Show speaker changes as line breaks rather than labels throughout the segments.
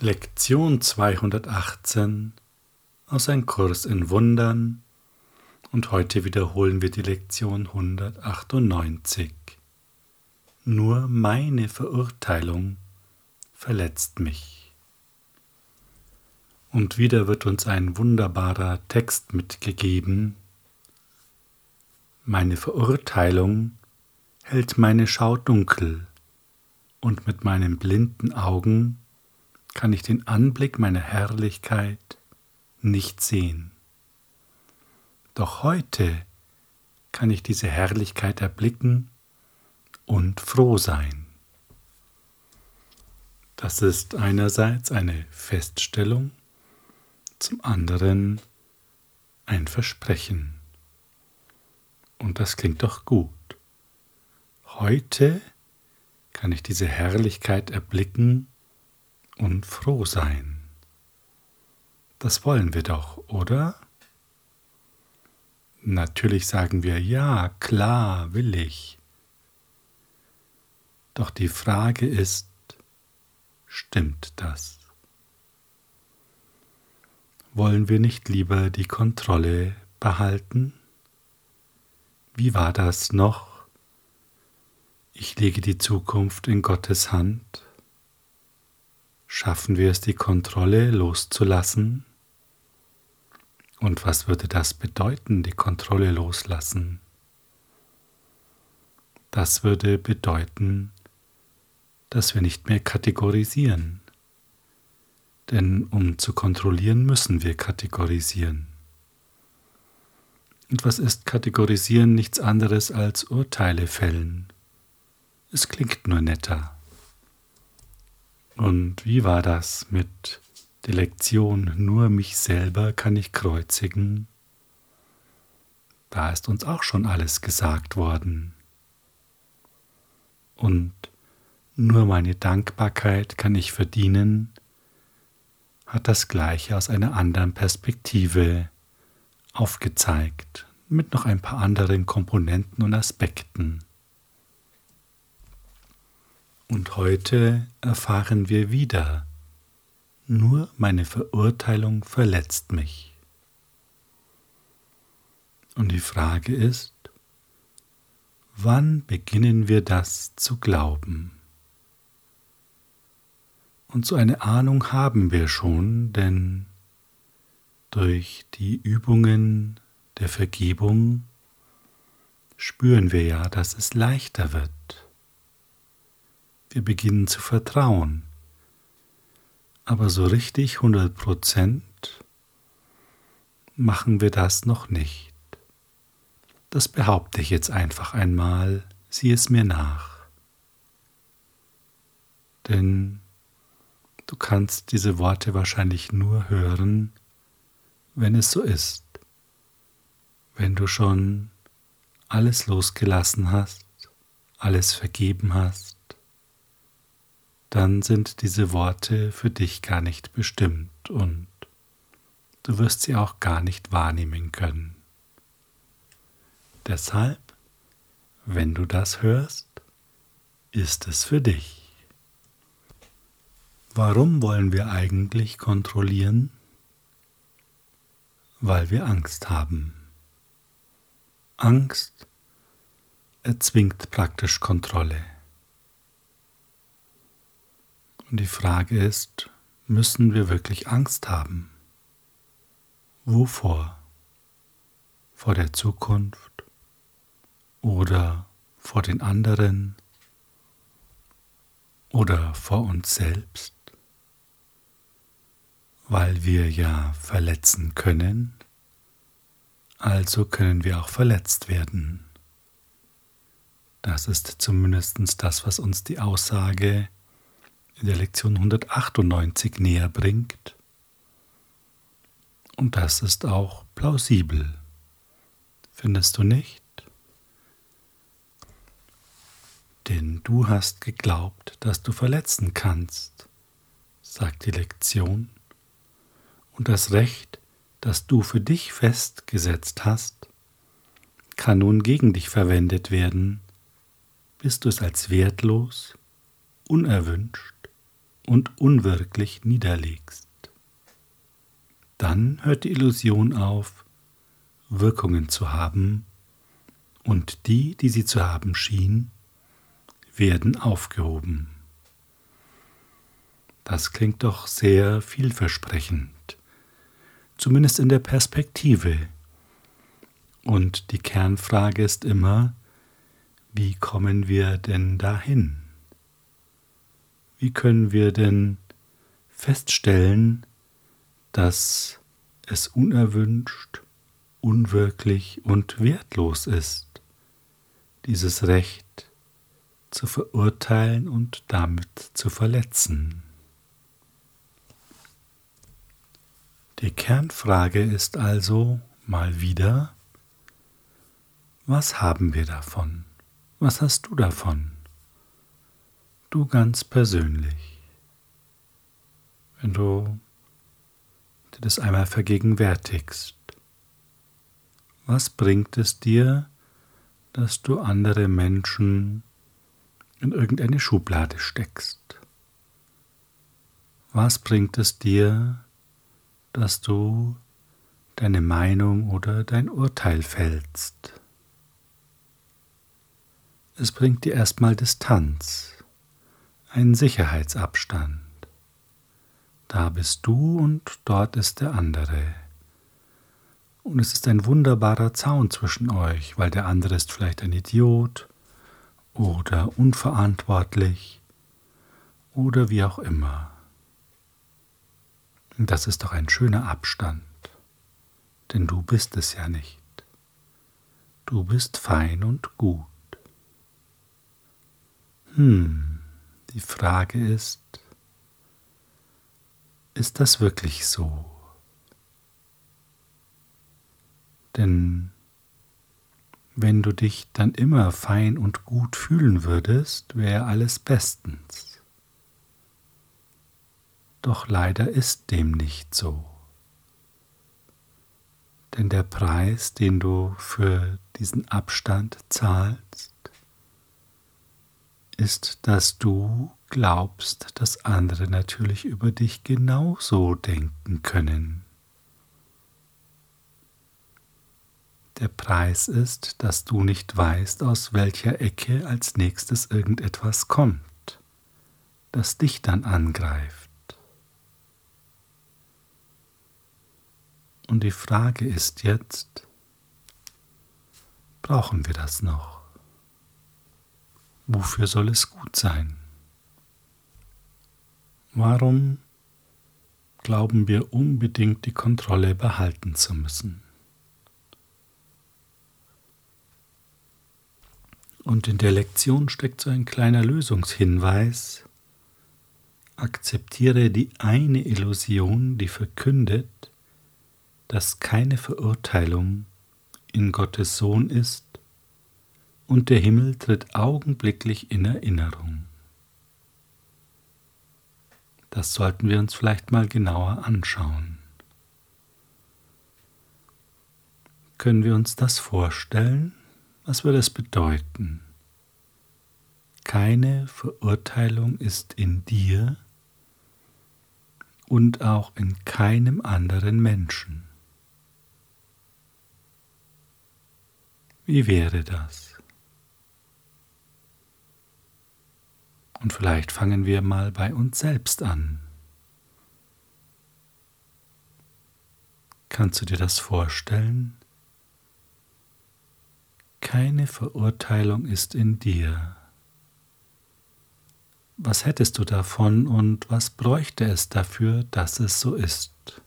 Lektion 218 aus Ein Kurs in Wundern und heute wiederholen wir die Lektion 198. Nur meine Verurteilung verletzt mich. Und wieder wird uns ein wunderbarer Text mitgegeben. Meine Verurteilung hält meine Schau dunkel und mit meinen blinden Augen kann ich den Anblick meiner Herrlichkeit nicht sehen. Doch heute kann ich diese Herrlichkeit erblicken und froh sein. Das ist einerseits eine Feststellung, zum anderen ein Versprechen. Und das klingt doch gut. Heute kann ich diese Herrlichkeit erblicken und froh sein. Das wollen wir doch, oder? Natürlich sagen wir ja, klar will ich. Doch die Frage ist, stimmt das? Wollen wir nicht lieber die Kontrolle behalten? Wie war das noch? Ich lege die Zukunft in Gottes Hand Schaffen wir es, die Kontrolle loszulassen? Und was würde das bedeuten, die Kontrolle loslassen? Das würde bedeuten, dass wir nicht mehr kategorisieren. Denn um zu kontrollieren, müssen wir kategorisieren. Und was ist kategorisieren nichts anderes als Urteile fällen? Es klingt nur netter. Und wie war das mit der Lektion, nur mich selber kann ich kreuzigen? Da ist uns auch schon alles gesagt worden. Und nur meine Dankbarkeit kann ich verdienen, hat das Gleiche aus einer anderen Perspektive aufgezeigt, mit noch ein paar anderen Komponenten und Aspekten. Und heute erfahren wir wieder, nur meine Verurteilung verletzt mich. Und die Frage ist, wann beginnen wir das zu glauben? Und so eine Ahnung haben wir schon, denn durch die Übungen der Vergebung spüren wir ja, dass es leichter wird. Wir beginnen zu vertrauen. Aber so richtig 100 Prozent machen wir das noch nicht. Das behaupte ich jetzt einfach einmal, sieh es mir nach. Denn du kannst diese Worte wahrscheinlich nur hören, wenn es so ist. Wenn du schon alles losgelassen hast, alles vergeben hast, dann sind diese Worte für dich gar nicht bestimmt und du wirst sie auch gar nicht wahrnehmen können. Deshalb, wenn du das hörst, ist es für dich. Warum wollen wir eigentlich kontrollieren? Weil wir Angst haben. Angst erzwingt praktisch Kontrolle. Und die Frage ist, müssen wir wirklich Angst haben? Wovor? Vor der Zukunft oder vor den anderen oder vor uns selbst? Weil wir ja verletzen können, also können wir auch verletzt werden. Das ist zumindest das, was uns die Aussage in der Lektion 198 näher bringt. Und das ist auch plausibel. Findest du nicht? Denn du hast geglaubt, dass du verletzen kannst, sagt die Lektion, und das Recht, das du für dich festgesetzt hast, kann nun gegen dich verwendet werden, bis du es als wertlos, unerwünscht und unwirklich niederlegst. Dann hört die Illusion auf, Wirkungen zu haben, und die, die sie zu haben schien, werden aufgehoben. Das klingt doch sehr vielversprechend, zumindest in der Perspektive. Und die Kernfrage ist immer, wie kommen wir denn dahin? Wie können wir denn feststellen, dass es unerwünscht, unwirklich und wertlos ist, dieses Recht zu verurteilen und damit zu verletzen? Die Kernfrage ist also mal wieder, was haben wir davon? Was hast du davon? Du ganz persönlich. Wenn du dir das einmal vergegenwärtigst, was bringt es dir, dass du andere Menschen in irgendeine Schublade steckst? Was bringt es dir, dass du deine Meinung oder dein Urteil fällst? Es bringt dir erstmal Distanz, einen Sicherheitsabstand. Da bist du und dort ist der andere. Und es ist ein wunderbarer Zaun zwischen euch, weil der andere ist vielleicht ein Idiot oder unverantwortlich oder wie auch immer. Das ist doch ein schöner Abstand, denn du bist es ja nicht. Du bist fein und gut. Hm, die Frage ist, ist das wirklich so? Denn wenn du dich dann immer fein und gut fühlen würdest, wäre alles bestens. Doch leider ist dem nicht so. Denn der Preis, den du für diesen Abstand zahlst, ist, dass du glaubst, dass andere natürlich über dich genauso denken können. Der Preis ist, dass du nicht weißt, aus welcher Ecke als nächstes irgendetwas kommt, das dich dann angreift. Und die Frage ist jetzt, brauchen wir das noch? Wofür soll es gut sein? Warum glauben wir unbedingt die Kontrolle behalten zu müssen? Und in der Lektion steckt so ein kleiner Lösungshinweis. Akzeptiere die eine Illusion, die verkündet, dass keine Verurteilung in Gottes Sohn ist und der Himmel tritt augenblicklich in Erinnerung. Das sollten wir uns vielleicht mal genauer anschauen. Können wir uns das vorstellen? Was würde es bedeuten? Keine Verurteilung ist in dir und auch in keinem anderen Menschen. Wie wäre das? Und vielleicht fangen wir mal bei uns selbst an. Kannst du dir das vorstellen? Keine Verurteilung ist in dir. Was hättest du davon und was bräuchte es dafür, dass es so ist?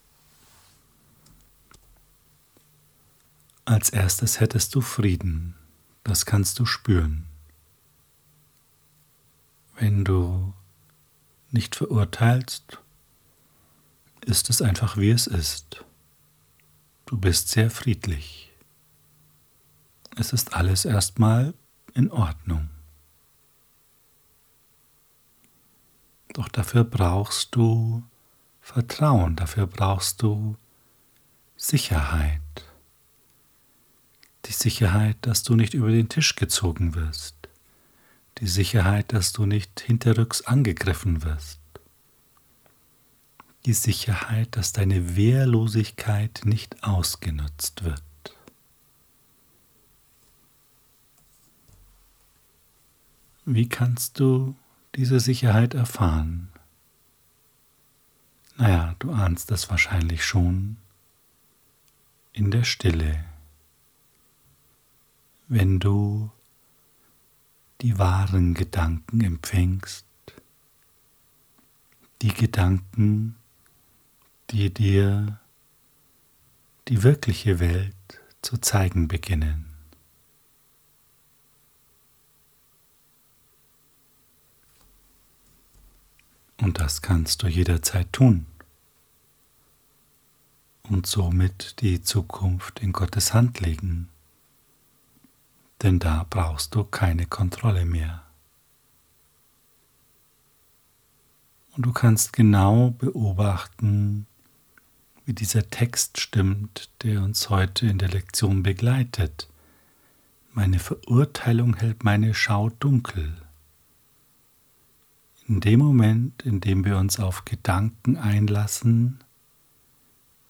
Als erstes hättest du Frieden, das kannst du spüren. Wenn du nicht verurteilst, ist es einfach wie es ist. Du bist sehr friedlich. Es ist alles erstmal in Ordnung. Doch dafür brauchst du Vertrauen, dafür brauchst du Sicherheit. Die Sicherheit, dass du nicht über den Tisch gezogen wirst die Sicherheit, dass du nicht hinterrücks angegriffen wirst, die Sicherheit, dass deine Wehrlosigkeit nicht ausgenutzt wird. Wie kannst du diese Sicherheit erfahren? Naja, du ahnst es wahrscheinlich schon in der Stille, wenn du die wahren Gedanken empfängst, die Gedanken, die dir die wirkliche Welt zu zeigen beginnen. Und das kannst du jederzeit tun und somit die Zukunft in Gottes Hand legen, denn da brauchst du keine Kontrolle mehr. Und du kannst genau beobachten, wie dieser Text stimmt, der uns heute in der Lektion begleitet. Meine Verurteilung hält meine Schau dunkel. In dem Moment, in dem wir uns auf Gedanken einlassen,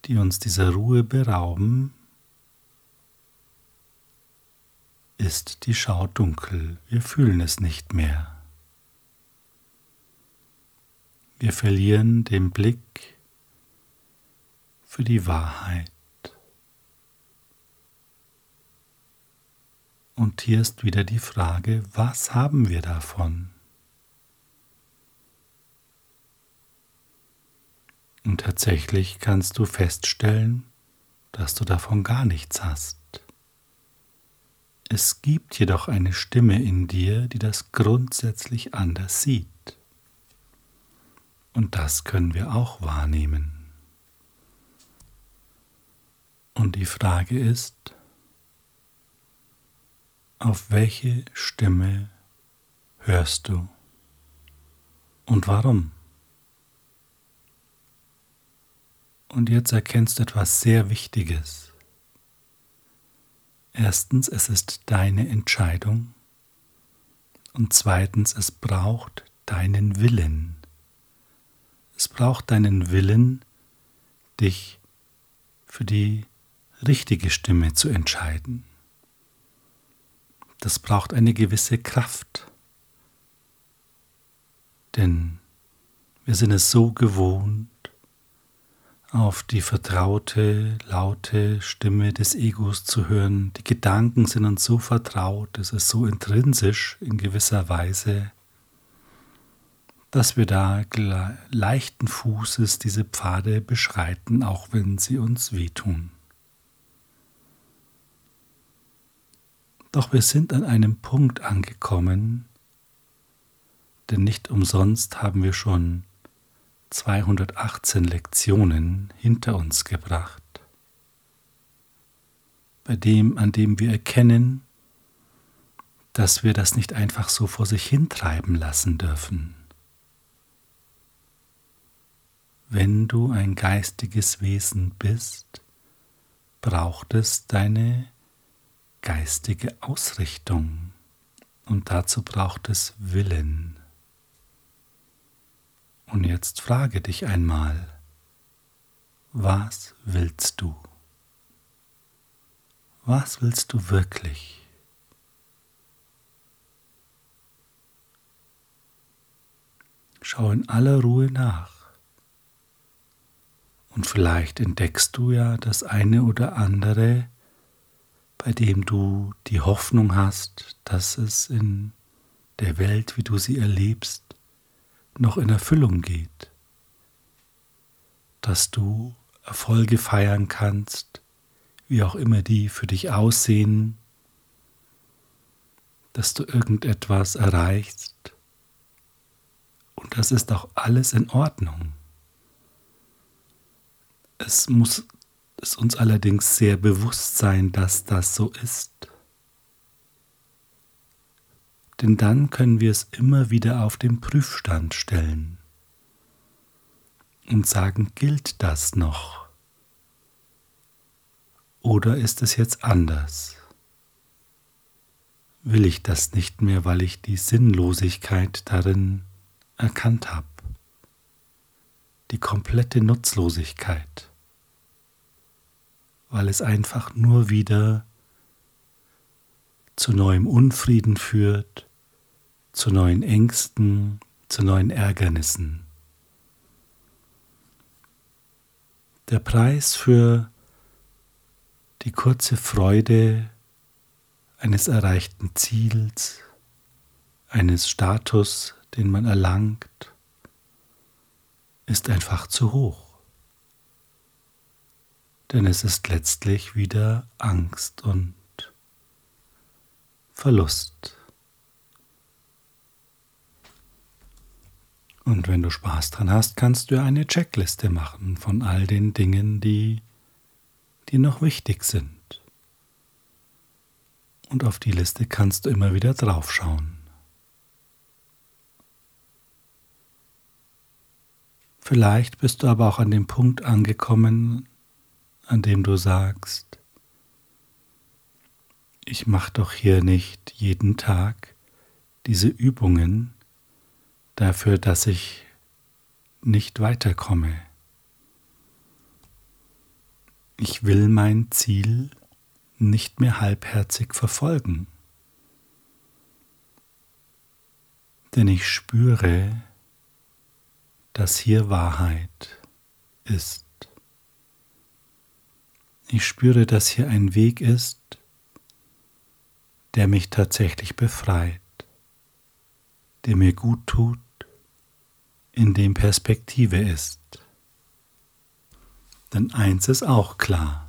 die uns dieser Ruhe berauben, ist die Schau dunkel. Wir fühlen es nicht mehr. Wir verlieren den Blick für die Wahrheit. Und hier ist wieder die Frage, was haben wir davon? Und tatsächlich kannst du feststellen, dass du davon gar nichts hast. Es gibt jedoch eine Stimme in dir, die das grundsätzlich anders sieht. Und das können wir auch wahrnehmen. Und die Frage ist, auf welche Stimme hörst du und warum? Und jetzt erkennst du etwas sehr Wichtiges. Erstens, es ist deine Entscheidung. Und zweitens, es braucht deinen Willen. Es braucht deinen Willen, dich für die richtige Stimme zu entscheiden. Das braucht eine gewisse Kraft. Denn wir sind es so gewohnt, auf die vertraute, laute Stimme des Egos zu hören. Die Gedanken sind uns so vertraut, es ist so intrinsisch in gewisser Weise, dass wir da leichten Fußes diese Pfade beschreiten, auch wenn sie uns wehtun. Doch wir sind an einem Punkt angekommen, denn nicht umsonst haben wir schon 218 Lektionen hinter uns gebracht, bei dem, an dem wir erkennen, dass wir das nicht einfach so vor sich hintreiben lassen dürfen. Wenn du ein geistiges Wesen bist, braucht es deine geistige Ausrichtung und dazu braucht es Willen. Und jetzt frage dich einmal, was willst du? Was willst du wirklich? Schau in aller Ruhe nach. Und vielleicht entdeckst du ja das eine oder andere, bei dem du die Hoffnung hast, dass es in der Welt, wie du sie erlebst, noch in Erfüllung geht, dass du Erfolge feiern kannst, wie auch immer die für dich aussehen, dass du irgendetwas erreichst. Und das ist auch alles in Ordnung. Es muss es uns allerdings sehr bewusst sein, dass das so ist denn dann können wir es immer wieder auf den Prüfstand stellen und sagen, gilt das noch? Oder ist es jetzt anders? Will ich das nicht mehr, weil ich die Sinnlosigkeit darin erkannt habe? die komplette Nutzlosigkeit, weil es einfach nur wieder zu neuem Unfrieden führt, zu neuen Ängsten, zu neuen Ärgernissen. Der Preis für die kurze Freude eines erreichten Ziels, eines Status, den man erlangt, ist einfach zu hoch. Denn es ist letztlich wieder Angst und Verlust. Und wenn du Spaß dran hast, kannst du eine Checkliste machen von all den Dingen, die die noch wichtig sind. Und auf die Liste kannst du immer wieder draufschauen. Vielleicht bist du aber auch an dem Punkt angekommen, an dem du sagst, ich mache doch hier nicht jeden Tag diese Übungen dafür, dass ich nicht weiterkomme. Ich will mein Ziel nicht mehr halbherzig verfolgen, denn ich spüre, dass hier Wahrheit ist. Ich spüre, dass hier ein Weg ist, der mich tatsächlich befreit, der mir gut tut, in dem Perspektive ist. Denn eins ist auch klar,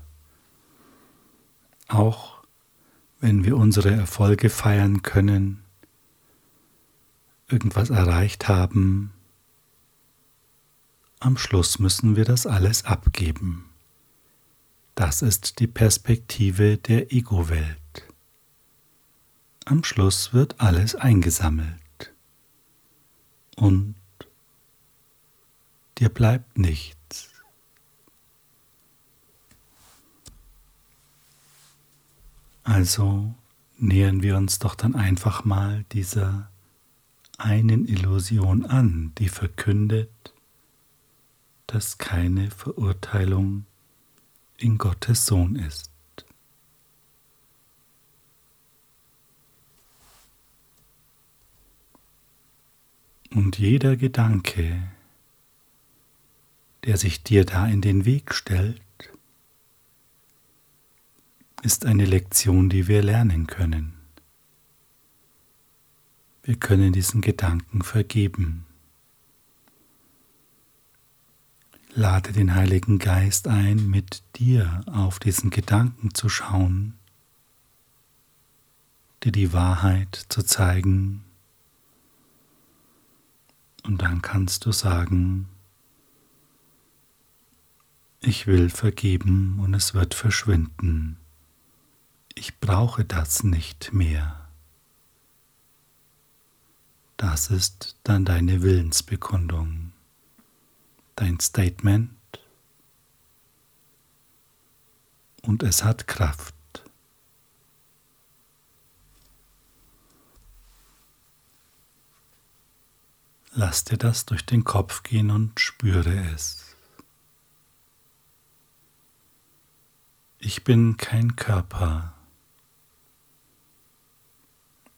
auch wenn wir unsere Erfolge feiern können, irgendwas erreicht haben, am Schluss müssen wir das alles abgeben. Das ist die Perspektive der Ego-Welt. Am Schluss wird alles eingesammelt und dir bleibt nichts. Also nähern wir uns doch dann einfach mal dieser einen Illusion an, die verkündet, dass keine Verurteilung in Gottes Sohn ist. Und jeder Gedanke, der sich dir da in den Weg stellt, ist eine Lektion, die wir lernen können. Wir können diesen Gedanken vergeben. Lade den Heiligen Geist ein, mit dir auf diesen Gedanken zu schauen, dir die Wahrheit zu zeigen. Und dann kannst du sagen, ich will vergeben und es wird verschwinden ich brauche das nicht mehr. Das ist dann deine Willensbekundung, dein Statement und es hat Kraft. Lass dir das durch den Kopf gehen und spüre es. Ich bin kein Körper.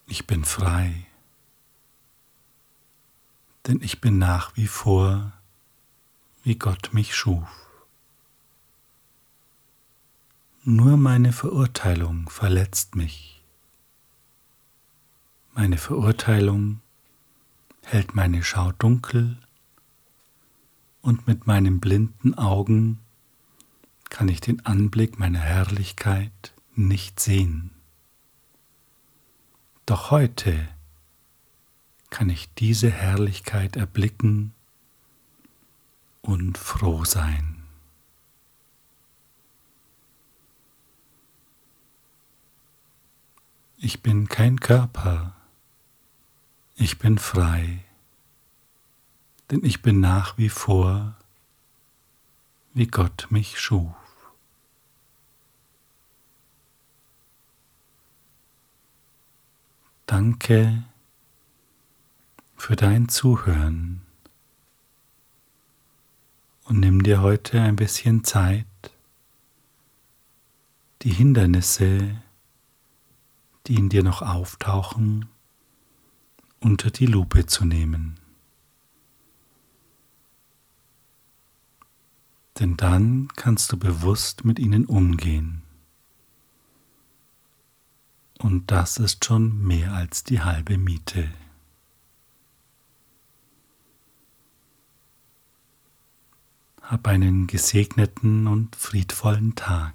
Ich bin frei, denn ich bin nach wie vor, wie Gott mich schuf. Nur meine Verurteilung verletzt mich. Meine Verurteilung hält meine Schau dunkel und mit meinen blinden Augen kann ich den Anblick meiner Herrlichkeit nicht sehen. Doch heute kann ich diese Herrlichkeit erblicken und froh sein. Ich bin kein Körper, ich bin frei, denn ich bin nach wie vor, wie Gott mich schuf. Danke für dein Zuhören. Und nimm dir heute ein bisschen Zeit, die Hindernisse, die in dir noch auftauchen, unter die Lupe zu nehmen. Denn dann kannst du bewusst mit ihnen umgehen. Und das ist schon mehr als die halbe Miete. Hab einen gesegneten und friedvollen Tag.